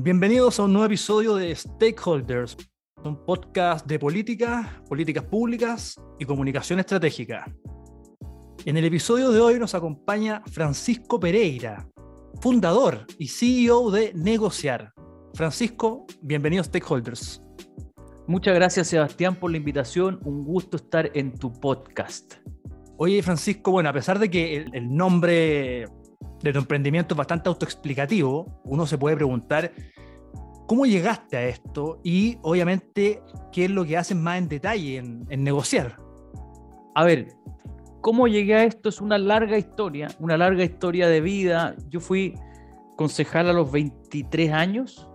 Bienvenidos a un nuevo episodio de Stakeholders, un podcast de política, políticas públicas y comunicación estratégica. En el episodio de hoy nos acompaña Francisco Pereira, fundador y CEO de Negociar. Francisco, bienvenido a Stakeholders. Muchas gracias Sebastián por la invitación, un gusto estar en tu podcast. Oye Francisco, bueno, a pesar de que el, el nombre de tu emprendimiento es bastante autoexplicativo, uno se puede preguntar cómo llegaste a esto y obviamente qué es lo que haces más en detalle en, negociar. A ver, cómo llegué a esto es una larga historia, una larga historia de vida. Yo fui concejal a los 23 años,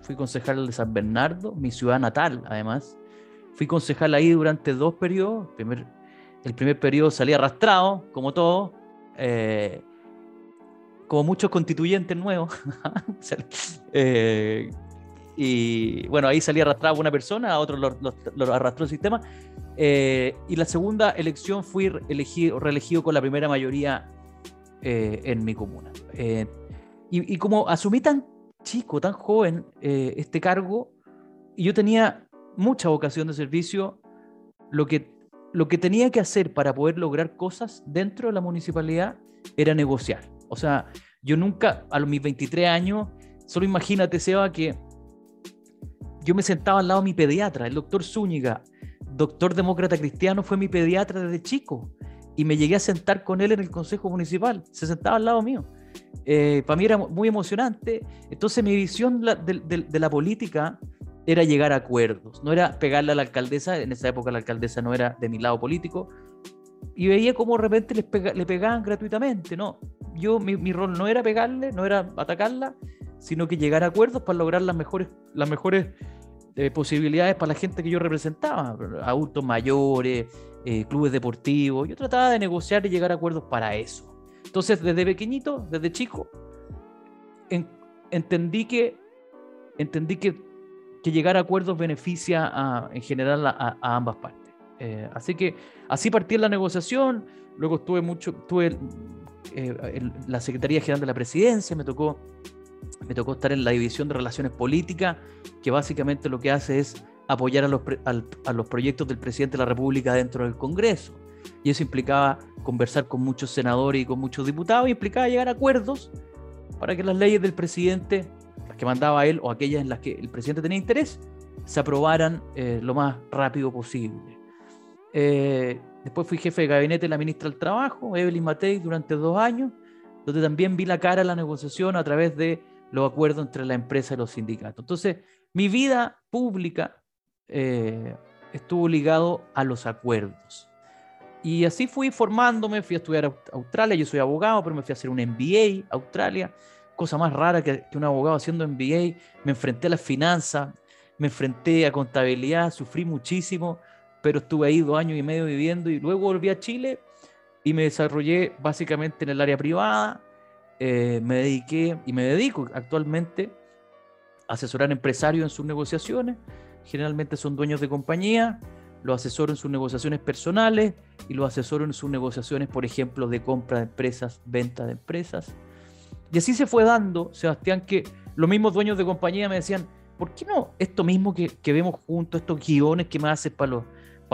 fui concejal de San Bernardo, mi ciudad natal además. Fui concejal ahí durante dos periodos. El primer, el primer periodo salí arrastrado, como todo. Eh, como muchos constituyentes nuevos. eh, y bueno, ahí salía arrastrado una persona, a otros lo, arrastró el sistema. Eh, y la segunda elección fui elegido, reelegido con la primera mayoría eh, en mi comuna. Y, y, como asumí tan chico, tan joven este cargo, y yo tenía mucha vocación de servicio, lo que, lo que tenía que hacer para poder lograr cosas dentro de la municipalidad era negociar. O sea, yo nunca, a los mis 23 años, solo imagínate, Seba, que yo me sentaba al lado de mi pediatra, el doctor Zúñiga, doctor demócrata cristiano, fue mi pediatra desde chico. Y me llegué a sentar con él en el consejo municipal. Se sentaba al lado mío. Eh, para mí era muy emocionante. Entonces mi visión de, de, de, la política era llegar a acuerdos. No era pegarle a la alcaldesa. En esa época la alcaldesa no era de mi lado político. Y veía cómo de repente les le pegaban gratuitamente. No, yo mi, rol no era pegarle, no era atacarla, sino que llegar a acuerdos para lograr las mejores, las mejores eh, posibilidades para la gente que yo representaba, adultos mayores, eh, clubes deportivos. Yo trataba de negociar y llegar a acuerdos para eso. Entonces, desde pequeñito, desde chico, en, entendí que entendí que, que, llegar a acuerdos beneficia en general a ambas partes. Eh, así que así partí en la negociación. Luego estuve mucho, tuve eh, en la Secretaría General de la Presidencia, me tocó, me tocó estar en la División de Relaciones Políticas, que básicamente lo que hace es apoyar a los, a, a los proyectos del presidente de la República dentro del Congreso. Y eso implicaba conversar con muchos senadores y con muchos diputados, y implicaba llegar a acuerdos para que las leyes del presidente, las que mandaba él o aquellas en las que el presidente tenía interés, se aprobaran eh, lo más rápido posible. Eh, Después fui jefe de gabinete de la ministra del Trabajo, Evelyn Matei, durante dos años, donde también vi la cara de la negociación a través de los acuerdos entre la empresa y los sindicatos. Entonces, mi vida pública eh, estuvo ligado a los acuerdos. Y así fui formándome, fui a estudiar a Australia, yo soy abogado, pero me fui a hacer un MBA a Australia, cosa más rara que, que un abogado haciendo MBA, me enfrenté a las finanzas, me enfrenté a contabilidad, sufrí muchísimo, pero estuve ahí dos años y medio viviendo y luego volví a Chile y me desarrollé básicamente en el área privada. Eh, me dediqué y me dedico actualmente a asesorar empresarios en sus negociaciones. Generalmente son dueños de compañía, lo asesoro en sus negociaciones personales y lo asesoro en sus negociaciones, por ejemplo, de compra de empresas, venta de empresas. Y así se fue dando, Sebastián, que los mismos dueños de compañía me decían, ¿por qué no esto mismo que, que vemos juntos, estos guiones que me haces para los,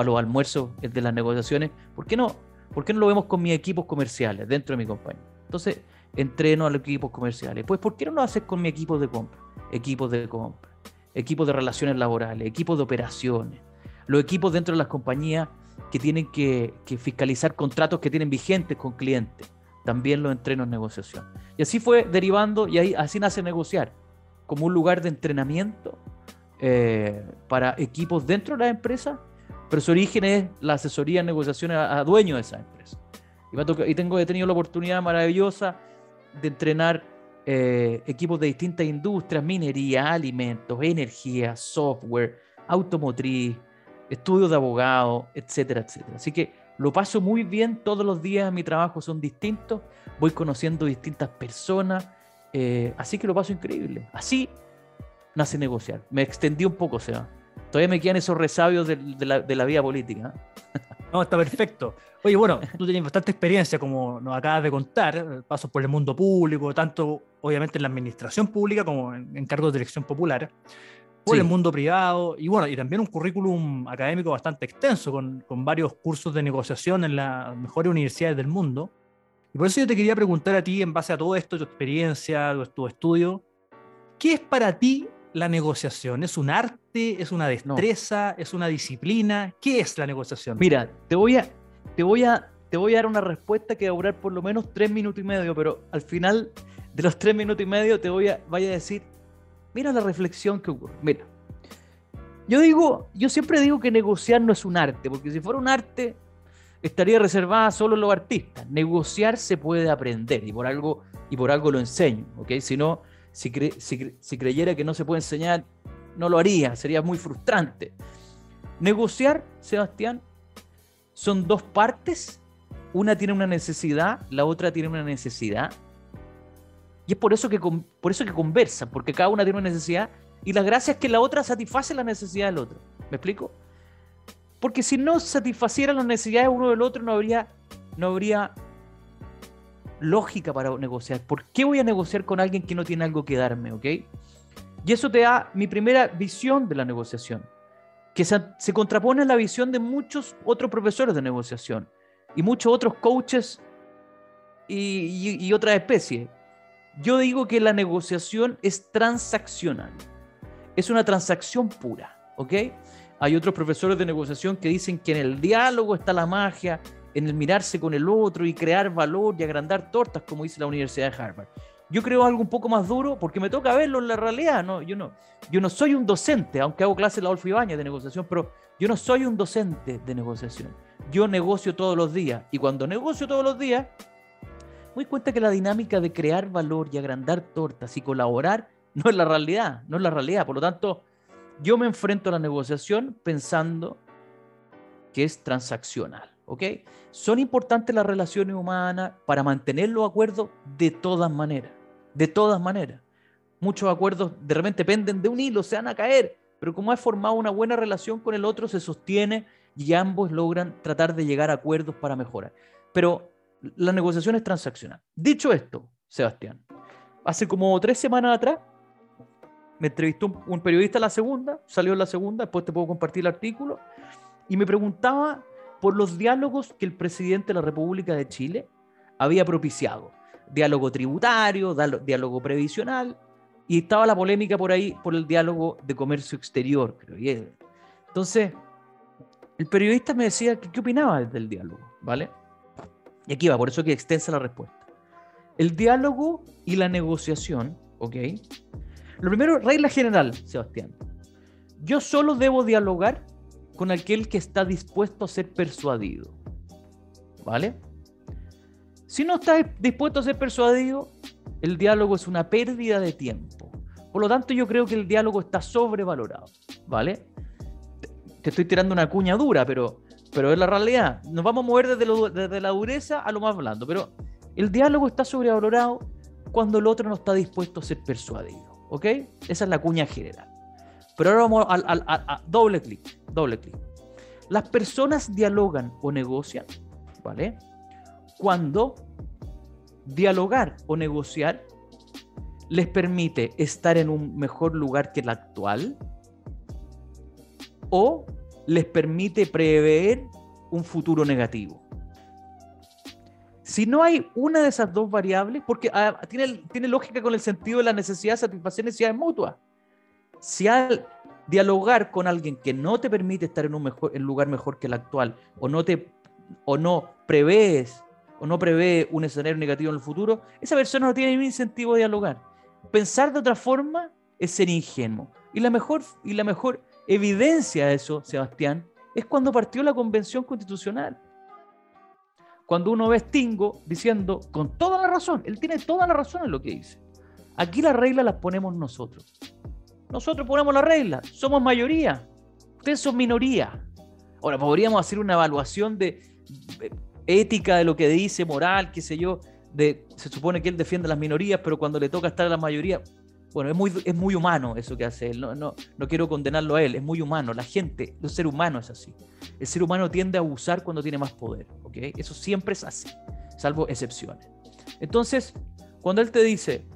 para los almuerzos de las negociaciones, ¿por qué, no, ¿por qué no lo vemos con mis equipos comerciales dentro de mi compañía? Entonces, entreno a los equipos comerciales. Pues, ¿por qué no lo haces con mi equipo de compra? Equipos de compra, equipos de relaciones laborales, equipos de operaciones, los equipos dentro de las compañías que tienen que, fiscalizar contratos que tienen vigentes con clientes. También los entreno en negociación. Y así fue derivando y ahí, así nace negociar, como un lugar de entrenamiento eh, para equipos dentro de la empresa, pero su origen es la asesoría en negociación a, dueños de esa empresa. Y, tengo, he tenido la oportunidad maravillosa de entrenar eh, equipos de distintas industrias, minería, alimentos, energía, software, automotriz, estudios de abogado, etcétera, etcétera. Así que lo paso muy bien todos los días, mi trabajo son distintos, voy conociendo distintas personas, eh, así que lo paso increíble. Así nace negociar. Me extendí un poco, o sea, todavía me quedan esos resabios de, la, de la, vida política. ¿eh? No, está perfecto. Oye, bueno, tú tienes bastante experiencia, como nos acabas de contar, pasos por el mundo público, tanto obviamente en la administración pública como en, cargos de elección popular, por el mundo privado, y bueno, y también un currículum académico bastante extenso, con, con varios cursos de negociación en las mejores universidades del mundo. Y por eso yo te quería preguntar a ti, en base a todo esto, tu experiencia, tu, tu estudio, ¿qué es para ti la negociación? ¿Es un arte? ¿Es una destreza? ¿Es una disciplina? ¿Qué es la negociación? Mira, te voy a, te voy a, te voy a dar una respuesta que va a durar por lo menos tres minutos y medio, pero al final de los tres minutos y medio te voy a, vaya a decir, mira la reflexión que ocurre. Mira, yo digo, yo siempre digo que negociar no es un arte, porque si fuera un arte estaría reservada solo a los artistas. Negociar se puede aprender y por algo, y por algo lo enseño, ¿ok? Si no, si, creyera que no se puede enseñar, no lo haría, sería muy frustrante. Negociar, Sebastián, son dos partes, una tiene una necesidad, la otra tiene una necesidad, y es por eso que, por eso que conversan, porque cada una tiene una necesidad, y la gracia es que la otra satisface la necesidad del otro. ¿Me explico? Porque si no satisfaciera las necesidades uno del otro, no habría, no habría lógica para negociar. ¿Por qué voy a negociar con alguien que no tiene algo que darme? ¿Ok? Y eso te da mi primera visión de la negociación, que se, contrapone a la visión de muchos otros profesores de negociación y muchos otros coaches y, y otras especies. Yo digo que la negociación es transaccional, es una transacción pura, ¿ok? Hay otros profesores de negociación que dicen que en el diálogo está la magia, en el mirarse con el otro y crear valor y agrandar tortas, como dice la Universidad de Harvard. Yo creo algo un poco más duro porque me toca verlo en la realidad. ¿no? Yo, no, yo no soy un docente, aunque hago clases en la Olfo Ibañez de negociación, pero yo no soy un docente de negociación. Yo negocio todos los días y cuando negocio todos los días, me doy cuenta que la dinámica de crear valor y agrandar tortas y colaborar no es la realidad, no es la realidad. Por lo tanto, yo me enfrento a la negociación pensando que es transaccional. ¿Ok? Son importantes las relaciones humanas para mantener los acuerdos de todas maneras, de todas maneras. Muchos acuerdos de repente penden de un hilo, se van a caer, pero como ha formado una buena relación con el otro, se sostiene y ambos logran tratar de llegar a acuerdos para mejorar. Pero la negociación es transaccional. Dicho esto, Sebastián, hace como tres semanas atrás me entrevistó un, un periodista la segunda, salió en la segunda, después te puedo compartir el artículo, y me preguntaba por los diálogos que el presidente de la República de Chile había propiciado. Diálogo tributario, diálogo previsional, y estaba la polémica por ahí por el diálogo de comercio exterior, creo. Entonces, el periodista me decía que qué opinaba del diálogo, ¿vale? Y aquí va, por eso que extensa la respuesta. El diálogo y la negociación, ¿ok? Lo primero, regla general, Sebastián. Yo solo debo dialogar con aquel que está dispuesto a ser persuadido. ¿Vale? Si no está dispuesto a ser persuadido, el diálogo es una pérdida de tiempo. Por lo tanto, yo creo que el diálogo está sobrevalorado. ¿Vale? Te estoy tirando una cuña dura, pero, pero es la realidad. Nos vamos a mover desde, desde la dureza a lo más blando. Pero el diálogo está sobrevalorado cuando el otro no está dispuesto a ser persuadido. ¿Ok? Esa es la cuña general. Pero ahora vamos al, a doble clic, doble clic. Las personas dialogan o negocian, ¿vale? Cuando dialogar o negociar les permite estar en un mejor lugar que el actual o les permite prever un futuro negativo. Si no hay una de esas dos variables, porque ah, tiene, tiene lógica con el sentido de la necesidad de satisfacer necesidades mutuas. Si al dialogar con alguien que no te permite estar en un lugar mejor que el actual, o no te o no prevés o no prevé un escenario negativo en el futuro, esa persona no tiene ningún incentivo de dialogar. Pensar de otra forma es ser ingenuo. Y la mejor, y la mejor evidencia de eso, Sebastián, es cuando partió la convención constitucional. Cuando uno ve a Stingo diciendo, con toda la razón, él tiene toda la razón en lo que dice. Aquí las reglas las ponemos nosotros. Nosotros ponemos las reglas, somos mayoría, ustedes son minoría. Ahora, podríamos hacer una evaluación de ética de lo que dice, moral, qué sé yo, de, se supone que él defiende a las minorías, pero cuando le toca estar a la mayoría, bueno, es muy, es muy humano eso que hace él, no, no, no quiero condenarlo a él, es muy humano, la gente, el ser humano es así. El ser humano tiende a abusar cuando tiene más poder, ¿ok? Eso siempre es así, salvo excepciones. Entonces, cuando él te dice,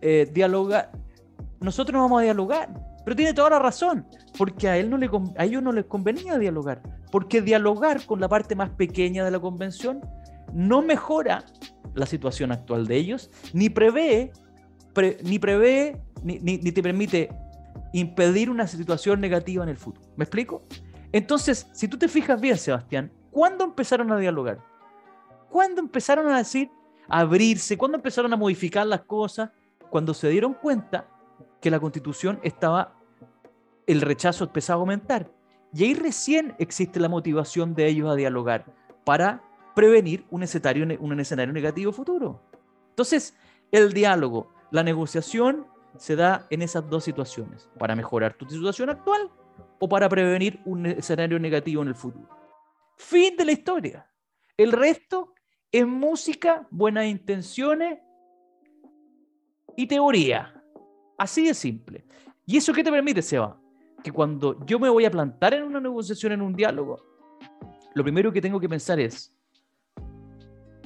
eh, dialoga, nosotros no vamos a dialogar, pero tiene toda la razón, porque a, él no le, ellos no les convenía dialogar, porque dialogar con la parte más pequeña de la convención no mejora la situación actual de ellos, ni prevé, ni, prevé ni, ni, te permite impedir una situación negativa en el futuro. ¿Me explico? Entonces, si tú te fijas bien, Sebastián, ¿cuándo empezaron a dialogar? ¿Cuándo empezaron a decir, a abrirse? ¿Cuándo empezaron a modificar las cosas? Cuando se dieron cuenta que la constitución estaba, el rechazo empezaba a aumentar. Y ahí recién existe la motivación de ellos a dialogar para prevenir un escenario, un escenario negativo futuro. Entonces, el diálogo, la negociación se da en esas dos situaciones, para mejorar tu situación actual o para prevenir un escenario negativo en el futuro. Fin de la historia. El resto es música, buenas intenciones y teoría. Así de simple. ¿Y eso qué te permite, Seba? Que cuando yo me voy a plantar en una negociación, en un diálogo, lo primero que tengo que pensar es,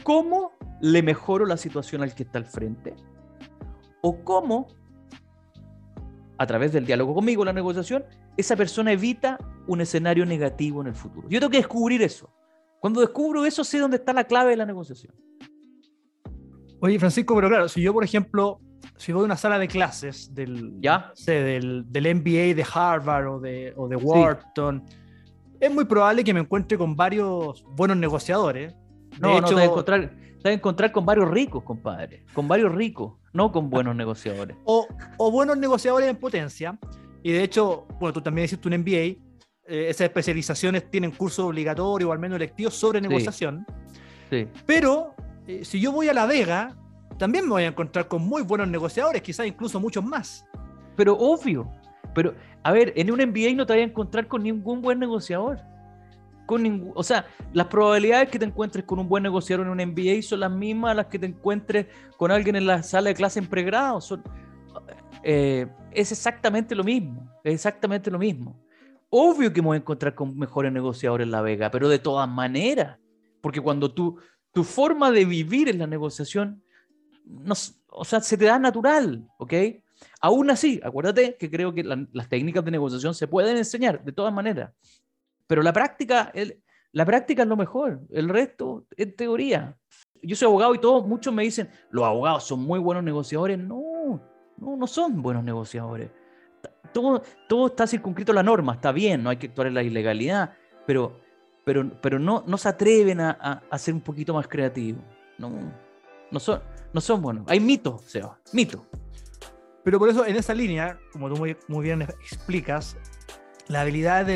¿cómo le mejoro la situación al que está al frente? ¿O cómo, a través del diálogo conmigo, la negociación, esa persona evita un escenario negativo en el futuro? Yo tengo que descubrir eso. Cuando descubro eso, sé dónde está la clave de la negociación. Oye, Francisco, pero claro, si yo, por ejemplo, si voy a una sala de clases del, ¿Ya? del, del, MBA de Harvard o de, o de Wharton, es muy probable que me encuentre con varios buenos negociadores. no, no, te vas, a encontrar, te a encontrar con varios ricos, compadre. Con varios ricos, no con buenos negociadores. O, o, buenos negociadores en potencia. Y de hecho, bueno, tú también hiciste un MBA. Eh, esas especializaciones tienen cursos obligatorios o al menos electivos sobre negociación. Sí. Pero eh, si yo voy a La Vega, también me voy a encontrar con muy buenos negociadores, quizás incluso muchos más. Pero obvio. Pero, a ver, en un MBA no te vas a encontrar con ningún buen negociador. Con ningún, o sea, las probabilidades que te encuentres con un buen negociador en un MBA son las mismas a las que te encuentres con alguien en la sala de clase en pregrado. Son, eh, es exactamente lo mismo. Es exactamente lo mismo. Obvio que me voy a encontrar con mejores negociadores en La Vega, pero de todas maneras. Porque cuando tú, tu forma de vivir en la negociación no, o sea, se te da natural, ¿ok? Aún así, acuérdate que creo que las técnicas de negociación se pueden enseñar de todas maneras, pero la práctica, la práctica es lo mejor, el resto es teoría. Yo soy abogado y todos, muchos me dicen, los abogados son muy buenos negociadores. No, no, no son buenos negociadores. Todo, todo está circunscrito a la norma, está bien, no hay que actuar en la ilegalidad, pero, pero, pero no, no se atreven a, a, a ser un poquito más creativos. No, no son, no son buenos. Hay mitos, Seba, mito. Pero por eso, en esa línea, como tú muy, muy bien explicas, las habilidades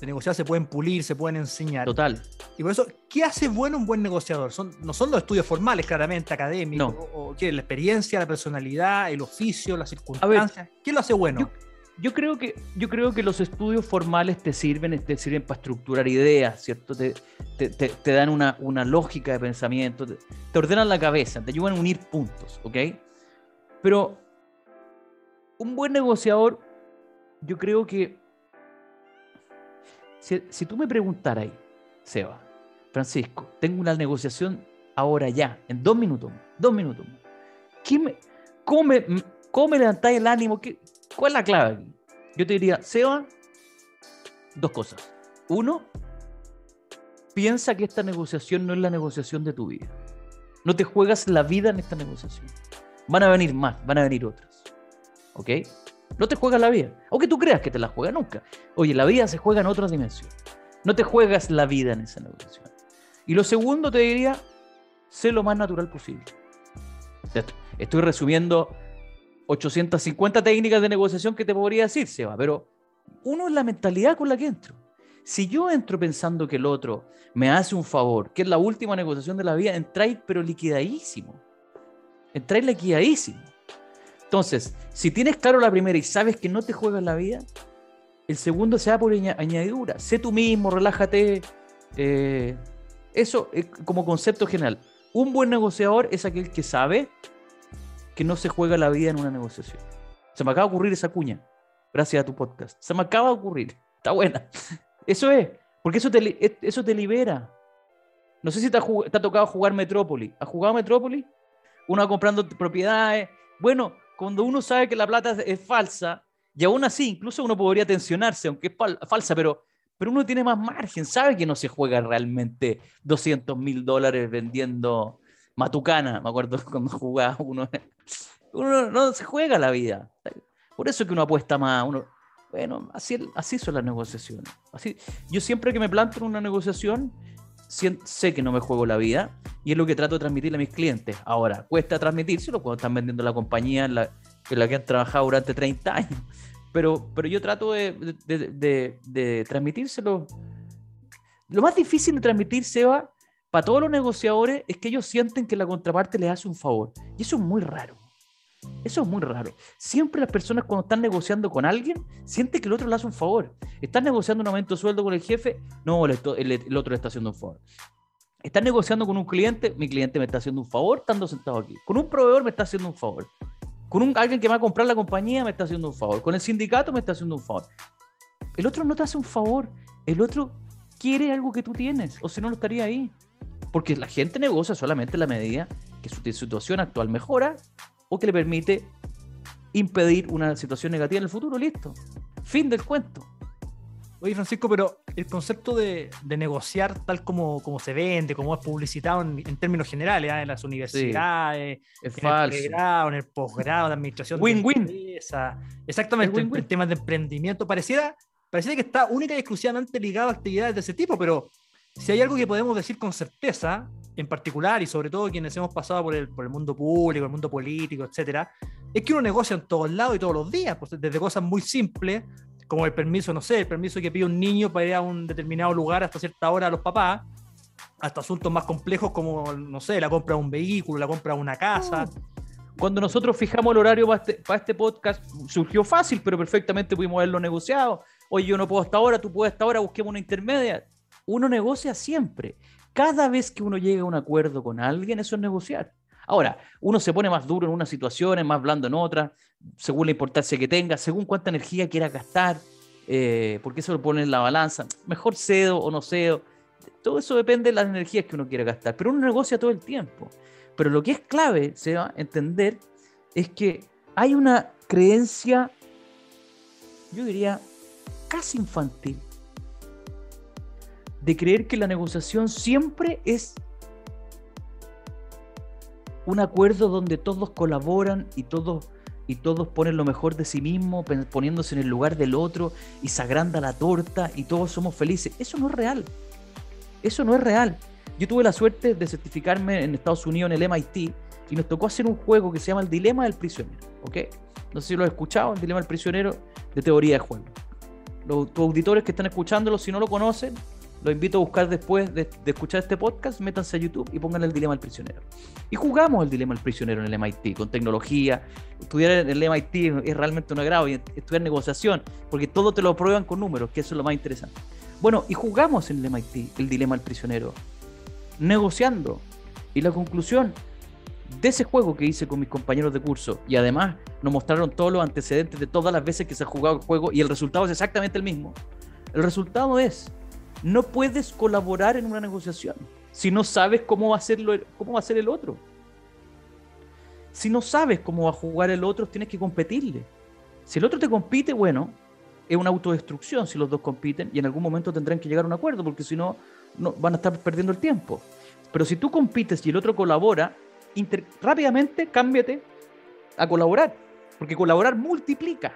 de, negociar se pueden pulir, se pueden enseñar. Total. Y por eso, ¿qué hace bueno un buen negociador? Son, no son los estudios formales, claramente, académicos, no. o, o ¿qué? la experiencia, la personalidad, el oficio, las circunstancias. ¿Qué lo hace bueno? Yo, yo, creo que, yo creo que los estudios formales te sirven, te sirven para estructurar ideas, ¿cierto? Te, te, te, te dan una, una, lógica de pensamiento, te, ordenan la cabeza, te ayudan a unir puntos, ¿ok? Pero un buen negociador, yo creo que Si, si tú me preguntaras Seba, Francisco, tengo una negociación ahora ya, en dos minutos, dos minutos. ¿Qué me, cómo, me, ¿Cómo me levantáis el ánimo? ¿Qué, ¿Cuál es la clave? Yo te diría, Seba, dos cosas. Uno, piensa que esta negociación no es la negociación de tu vida. No te juegas la vida en esta negociación. Van a venir más, van a venir otras. ¿Ok? No te juegas la vida. Aunque tú creas que te la juega nunca. Oye, la vida se juega en otra dimensión. No te juegas la vida en esa negociación. Y lo segundo te diría, sé lo más natural posible. Estoy resumiendo 850 técnicas de negociación que te podría decir, Seba, pero uno es la mentalidad con la que entro. Si yo entro pensando que el otro me hace un favor, que es la última negociación de la vida, entráis pero liquidadísimo. Entráis liquidadísimo. Entonces, si tienes claro la primera y sabes que no te juegas la vida, el segundo se da por añadidura. Sé tú mismo, relájate. Eh, eso es como concepto general. Un buen negociador es aquel que sabe que no se juega la vida en una negociación. Se me acaba de ocurrir esa cuña, gracias a tu podcast. Se me acaba de ocurrir. Está buena. Eso es, porque eso te, eso te libera. No sé si te ha, tocado jugar Metrópoli. ¿Has jugado Metrópoli? Uno va comprando propiedades. Bueno, cuando uno sabe que la plata es falsa, y aún así, incluso uno podría tensionarse, aunque es falsa, pero, pero uno tiene más margen, sabe que no se juega realmente 200 mil dólares vendiendo Matucana, me acuerdo cuando jugaba uno. Uno no se juega la vida. Por eso es que uno apuesta más. Uno, bueno, así, así son las negociaciones. Así, yo siempre que me planto en una negociación, sé que no me juego la vida y es lo que trato de transmitirle a mis clientes. Ahora, cuesta transmitírselo cuando están vendiendo la compañía en la, en la que han trabajado durante 30 años pero, pero yo trato de, de, de, transmitírselo. Lo más difícil de transmitir, Seba, para todos los negociadores, es que ellos sienten que la contraparte les hace un favor. Y eso es muy raro. Eso es muy raro. Siempre las personas cuando están negociando con alguien, sienten que el otro le hace un favor. Están negociando un aumento de sueldo con el jefe, no, el, otro le está haciendo un favor. Están negociando con un cliente, mi cliente me está haciendo un favor estando sentado aquí. Con un proveedor me está haciendo un favor. Con un, alguien que va a comprar la compañía me está haciendo un favor. Con el sindicato me está haciendo un favor. El otro no te hace un favor. El otro quiere algo que tú tienes. O si no, no estaría ahí. Porque la gente negocia solamente en la medida que su situación actual mejora o que le permite impedir una situación negativa en el futuro. Listo. Fin del cuento. Oye, Francisco, pero el concepto de, negociar tal como, como se vende, como es publicitado en, términos generales, ¿ah? en las universidades, en el pregrado, en el posgrado de administración win-win. Exactamente, en, temas de emprendimiento, pareciera, pareciera que está única y exclusivamente ligado a actividades de ese tipo, pero si hay algo que podemos decir con certeza, en particular y sobre todo quienes hemos pasado por el, por el mundo público, el mundo político, etcétera, es que uno negocia en todos lados y todos los días, pues, desde cosas muy simples como el permiso, no sé, el permiso que pide un niño para ir a un determinado lugar hasta cierta hora a los papás, hasta asuntos más complejos como, no sé, la compra de un vehículo, la compra de una casa. Cuando nosotros fijamos el horario para este, este podcast, surgió fácil, pero perfectamente pudimos haberlo negociado. Oye, yo no puedo hasta ahora, tú puedes hasta ahora, busquemos una intermedia. Uno negocia siempre. Cada vez que uno llega a un acuerdo con alguien, eso es negociar. Ahora, uno se pone más duro en unas situaciones, más blando en otras, según la importancia que tenga, según cuánta energía quiera gastar, eh, porque eso lo pone en la balanza. Mejor cedo o no cedo. Todo eso depende de las energías que uno quiera gastar, pero uno negocia todo el tiempo. Pero lo que es clave, se va a entender, es que hay una creencia, yo diría, casi infantil, de creer que la negociación siempre es un acuerdo donde todos colaboran y todos, y todos ponen lo mejor de sí mismo, poniéndose en el lugar del otro y se agranda la torta y todos somos felices. Eso no es real. Eso no es real. Yo tuve la suerte de certificarme en Estados Unidos en el MIT y nos tocó hacer un juego que se llama El Dilema del Prisionero. ¿Ok? No sé si lo has escuchado, El Dilema del Prisionero de teoría de juego. Los, tus auditores que están escuchándolo, si no lo conocen, los invito a buscar después de, escuchar este podcast, métanse a YouTube y pongan el dilema del prisionero. Y jugamos el dilema del prisionero en el MIT, con tecnología. Estudiar en el MIT es realmente un agrado, y estudiar negociación, porque todo te lo prueban con números, que eso es lo más interesante. Bueno, y jugamos en el MIT el dilema del prisionero, negociando. Y la conclusión de ese juego que hice con mis compañeros de curso, y además nos mostraron todos los antecedentes de todas las veces que se ha jugado el juego, y el resultado es exactamente el mismo El resultado es, no puedes colaborar en una negociación si no sabes cómo va a, hacerlo, cómo va a ser el otro. Si no sabes cómo va a jugar el otro, tienes que competirle. Si el otro te compite, bueno, es una autodestrucción si los dos compiten y en algún momento tendrán que llegar a un acuerdo porque si no, no van a estar perdiendo el tiempo. Pero si tú compites y el otro colabora, rápidamente cámbiate a colaborar, porque colaborar multiplica.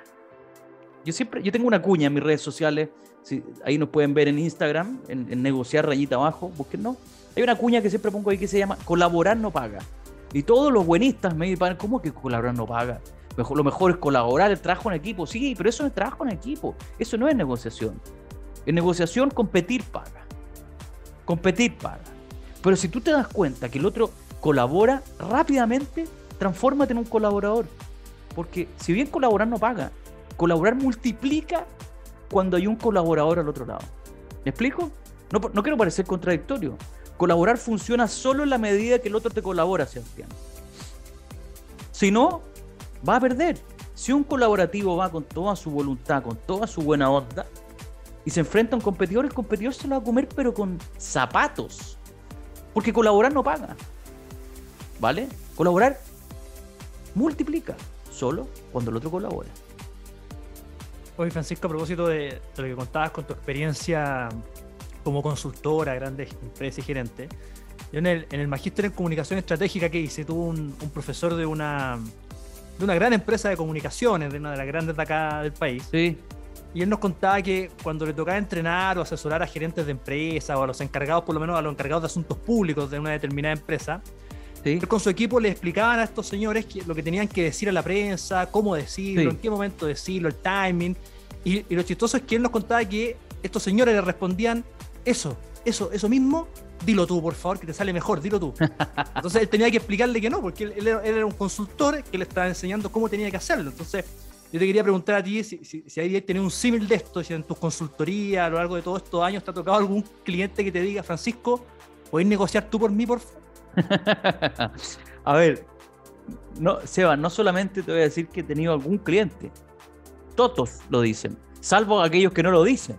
Yo siempre, yo tengo una cuña en mis redes sociales, ahí nos pueden ver en Instagram, en, negociar rayita abajo, no Hay una cuña que siempre pongo ahí que se llama colaborar no paga. Y todos los buenistas me dicen, ¿cómo que colaborar no paga? Mejor, lo mejor es colaborar, el trabajo en equipo. Sí, pero eso es trabajo en equipo. Eso no es negociación. En negociación, competir paga. Competir paga. Pero si tú te das cuenta que el otro colabora rápidamente, transfórmate en un colaborador. Porque si bien colaborar no paga, colaborar multiplica cuando hay un colaborador al otro lado. ¿Me explico? No, quiero parecer contradictorio. Colaborar funciona solo en la medida que el otro te colabora, Sebastián. Si no, va a perder. Si un colaborativo va con toda su voluntad, con toda su buena onda, y se enfrenta a un competidor, el competidor se lo va a comer, pero con zapatos. Porque colaborar no paga. ¿Vale? Colaborar multiplica, solo cuando el otro colabora. Oye, Francisco, a propósito de, lo que contabas con tu experiencia como consultora, grandes empresas y gerente, yo en el, en el Magíster en Comunicación Estratégica que hice, tuve un, un, profesor de una, de una gran empresa de comunicaciones, de una de las grandes de acá del país. Sí. Y él nos contaba que cuando le tocaba entrenar o asesorar a gerentes de empresas o a los encargados, por lo menos a los encargados de asuntos públicos de una determinada empresa, él con su equipo le explicaban a estos señores lo que tenían que decir a la prensa, cómo decirlo, en qué momento decirlo, el timing. Y, y, lo chistoso es que él nos contaba que estos señores le respondían eso, eso, eso mismo, dilo tú, por favor, que te sale mejor, dilo tú. Entonces él tenía que explicarle que no, porque él, era un consultor que le estaba enseñando cómo tenía que hacerlo. Entonces yo te quería preguntar a ti si, si, si hay tenido un símil de esto, si en tus consultorías a lo largo de todos estos años te ha tocado algún cliente que te diga, Francisco, ¿puedes negociar tú por mí, por favor? a ver, no, Seba, no solamente te voy a decir que he tenido algún cliente, todos lo dicen, salvo aquellos que no lo dicen.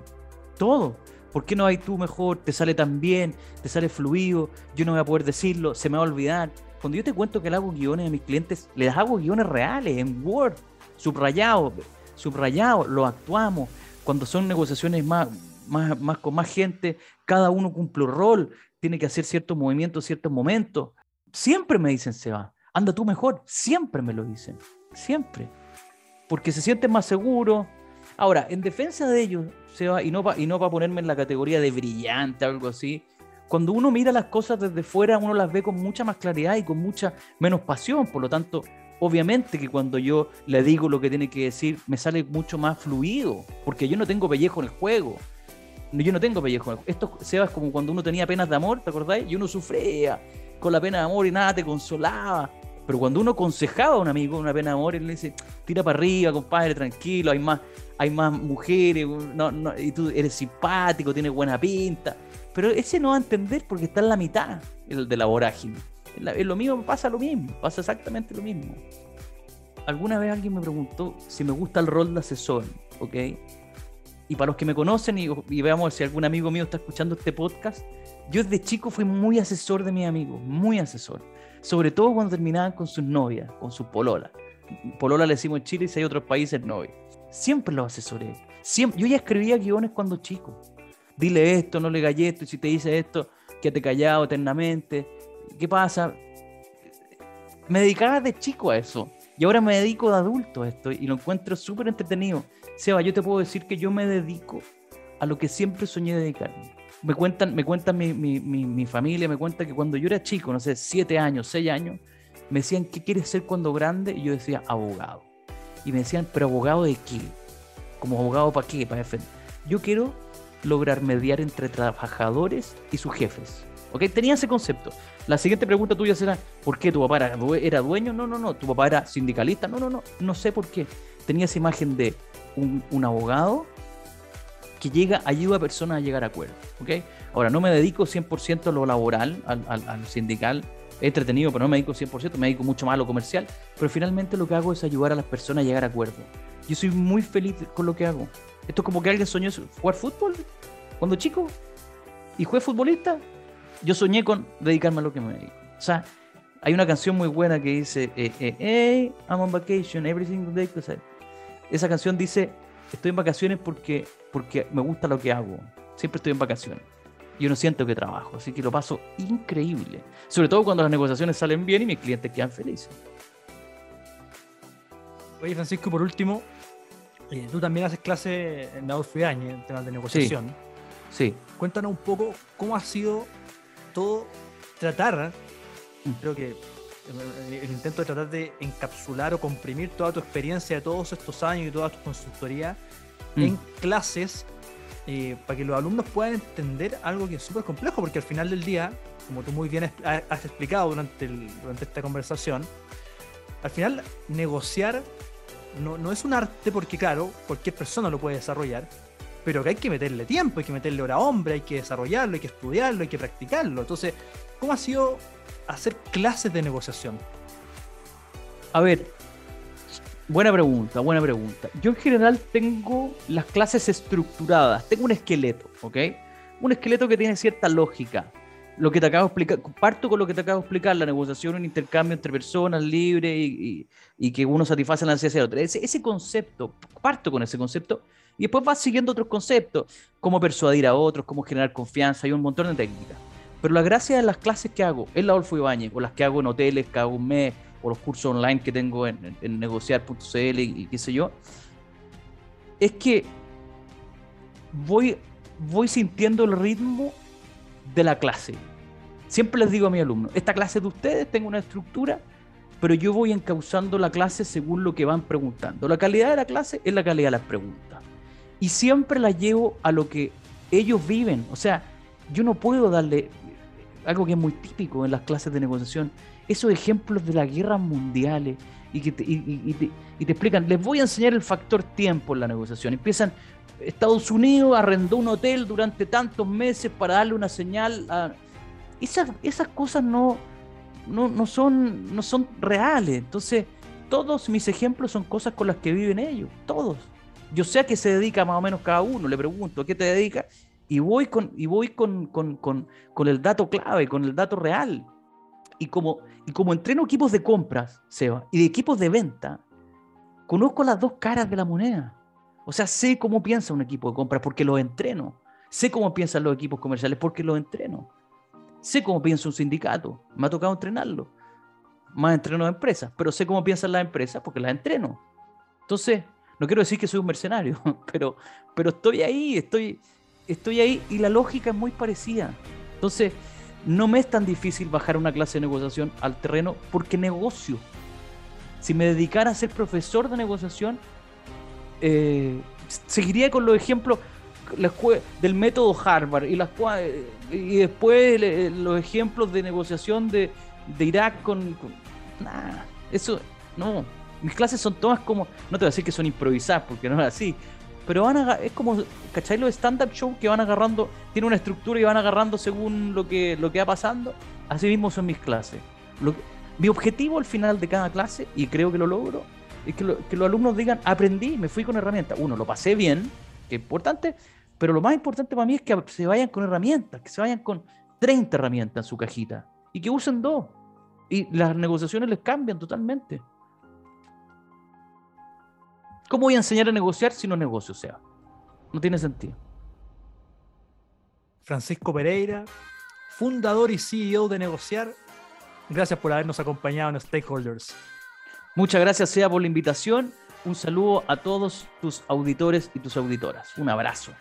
Todo. ¿Por qué no hay tú mejor? Te sale tan bien, te sale fluido, yo no voy a poder decirlo, se me va a olvidar. Cuando yo te cuento que le hago guiones a mis clientes, les hago guiones reales, en Word, subrayado, subrayado, lo actuamos. Cuando son negociaciones más, más, más con más gente, cada uno cumple un rol, tiene que hacer ciertos movimientos, ciertos momentos. Siempre me dicen, se va, anda tú mejor, siempre me lo dicen, siempre. Porque se sienten más seguros, Ahora, en defensa de ellos, Seba, y no para no ponerme en la categoría de brillante o algo así, cuando uno mira las cosas desde fuera, uno las ve con mucha más claridad y con mucha menos pasión. Por lo tanto, obviamente que cuando yo le digo lo que tiene que decir, me sale mucho más fluido, porque yo no tengo pellejo en el juego. Yo no tengo pellejo en. Esto, Seba, es como cuando uno tenía penas de amor, ¿te acordáis? Y uno sufría con la pena de amor y nada te consolaba. Pero cuando uno aconsejaba a un amigo una pena de amor, él le dice, tira para arriba, compadre, tranquilo, hay más, hay más mujeres, no, y tú eres simpático, tienes buena pinta. Pero ese no va a entender porque está en la mitad el de la vorágine. En lo mismo pasa lo mismo, pasa exactamente lo mismo. Alguna vez alguien me preguntó si me gusta el rol de asesor, ¿ok? Y para los que me conocen y, y veamos si algún amigo mío está escuchando este podcast, yo desde chico fui muy asesor de mis amigos, muy asesor. Sobre todo cuando terminaban con sus novias, con sus polola. Polola le decimos en Chile y si hay otros países, novia Siempre lo asesoré. Siempre. Yo ya escribía guiones cuando chico. Dile esto, no le galle esto, si te dice esto, quédate callado eternamente. ¿Qué pasa? Me dedicaba de chico a eso. Y ahora me dedico de adulto a esto y lo encuentro súper entretenido. Seba, yo te puedo decir que yo me dedico a lo que siempre soñé dedicarme. Me cuentan, me cuentan mi, mi, mi, familia, me cuenta que cuando yo era chico, no sé, siete años, seis años, me decían, ¿qué quieres ser cuando grande? Y yo decía, abogado y me decían, pero abogado de qué? Como abogado para qué? Para defender. Yo quiero lograr mediar entre trabajadores y sus jefes. ¿Ok? Tenía ese concepto. La siguiente pregunta tuya será, ¿por qué tu papá era, dueño? No, no, no. ¿Tu papá era sindicalista? No, no, no. No sé por qué. Tenía esa imagen de un, abogado que llega, ayuda a personas a llegar a acuerdos. ¿Ok? Ahora, no me dedico 100% a lo laboral, al, al, sindical, Es entretenido, pero no me dedico 100%, me dedico mucho más a lo comercial. Pero finalmente lo que hago es ayudar a las personas a llegar a acuerdo. Yo soy muy feliz con lo que hago. Esto es como que alguien soñó jugar fútbol cuando chico y fue futbolista. Yo soñé con dedicarme a lo que me dedico. O sea, hay una canción muy buena que dice, eh, eh, hey, I'm on vacation every single day. Esa canción dice, estoy en vacaciones porque, porque me gusta lo que hago. Siempre estoy en vacaciones. Yo no siento que trabajo, así que lo paso increíble. Sobre todo cuando las negociaciones salen bien y mis clientes quedan felices. Oye, Francisco, por último, eh, tú también haces clase en la Año en temas de negociación. Sí. Cuéntanos un poco cómo ha sido todo tratar, mm. creo que el, intento de tratar de encapsular o comprimir toda tu experiencia de todos estos años y toda tu consultoría mm. en clases eh, para que los alumnos puedan entender algo que es súper complejo, porque al final del día, como tú muy bien has explicado durante, durante esta conversación, al final negociar no, no, es un arte porque, claro, cualquier persona lo puede desarrollar, pero que hay que meterle tiempo, hay que meterle hora a hombre, hay que desarrollarlo, hay que estudiarlo, hay que practicarlo. Entonces, ¿cómo ha sido hacer clases de negociación? A ver, Buena pregunta, buena pregunta. Yo en general tengo las clases estructuradas, tengo un esqueleto, ¿ok? Un esqueleto que tiene cierta lógica. Lo que te acabo de explicar, parto con lo que te acabo de explicar, la negociación, un intercambio entre personas libre y, que uno satisface la necesidad de otro. Ese, ese concepto, parto con ese concepto y después vas siguiendo otros conceptos, cómo persuadir a otros, cómo generar confianza, hay un montón de técnicas. Pero la gracia de las clases que hago en la Adolfo Ibáñez, o las que hago en hoteles cada un mes, o los cursos online que tengo en, negociar.cl y, qué sé yo, es que voy, voy sintiendo el ritmo de la clase. Siempre les digo a mis alumnos, esta clase de ustedes tengo una estructura, pero yo voy encauzando la clase según lo que van preguntando. La calidad de la clase es la calidad de las preguntas. Y siempre la llevo a lo que ellos viven. O sea, yo no puedo darle algo que es muy típico en las clases de negociación esos ejemplos de las guerras mundiales y que te, y, te, explican, les voy a enseñar el factor tiempo en la negociación. Empiezan, Estados Unidos arrendó un hotel durante tantos meses para darle una señal a... Esas, esas cosas no, no, son, no son reales. Entonces, todos mis ejemplos son cosas con las que viven ellos, todos. Yo sé a qué se dedica más o menos cada uno, le pregunto, ¿a qué te dedicas? Y voy con, y voy con, con, con, con el dato clave, con el dato real. Y como, y como entreno equipos de compras, Seba, y de equipos de venta, conozco las dos caras de la moneda. O sea, sé cómo piensa un equipo de compras porque lo entreno. Sé cómo piensan los equipos comerciales porque lo entreno. Sé cómo piensa un sindicato. Me ha tocado entrenarlo. Más entreno de empresas, pero sé cómo piensan las empresas porque las entreno. Entonces, no quiero decir que soy un mercenario, pero, pero estoy ahí, estoy, estoy ahí y la lógica es muy parecida. Entonces, no me es tan difícil bajar una clase de negociación al terreno porque negocio. Si me dedicara a ser profesor de negociación, eh, seguiría con los ejemplos del método Harvard y, las, y después los ejemplos de negociación de, Irak con... eso no. Mis clases son todas como... No te voy a decir que son improvisadas porque no es así, pero van a, es como, ¿cachai? Los stand-up show que van agarrando, tiene una estructura y van agarrando según lo que, lo que va pasando. Así mismo son mis clases. mi objetivo al final de cada clase, y creo que lo logro, es que, que los alumnos digan, aprendí, me fui con herramientas. Uno, lo pasé bien, que es importante, pero lo más importante para mí es que se vayan con herramientas, que se vayan con 30 herramientas en su cajita y que usen dos. Y las negociaciones les cambian totalmente. ¿Cómo voy a enseñar a negociar si no negocio? O sea, no tiene sentido. Francisco Pereira, fundador y CEO de Negociar. Gracias por habernos acompañado en Stakeholders. Muchas gracias, Sea, por la invitación. Un saludo a todos tus auditores y tus auditoras. Un abrazo.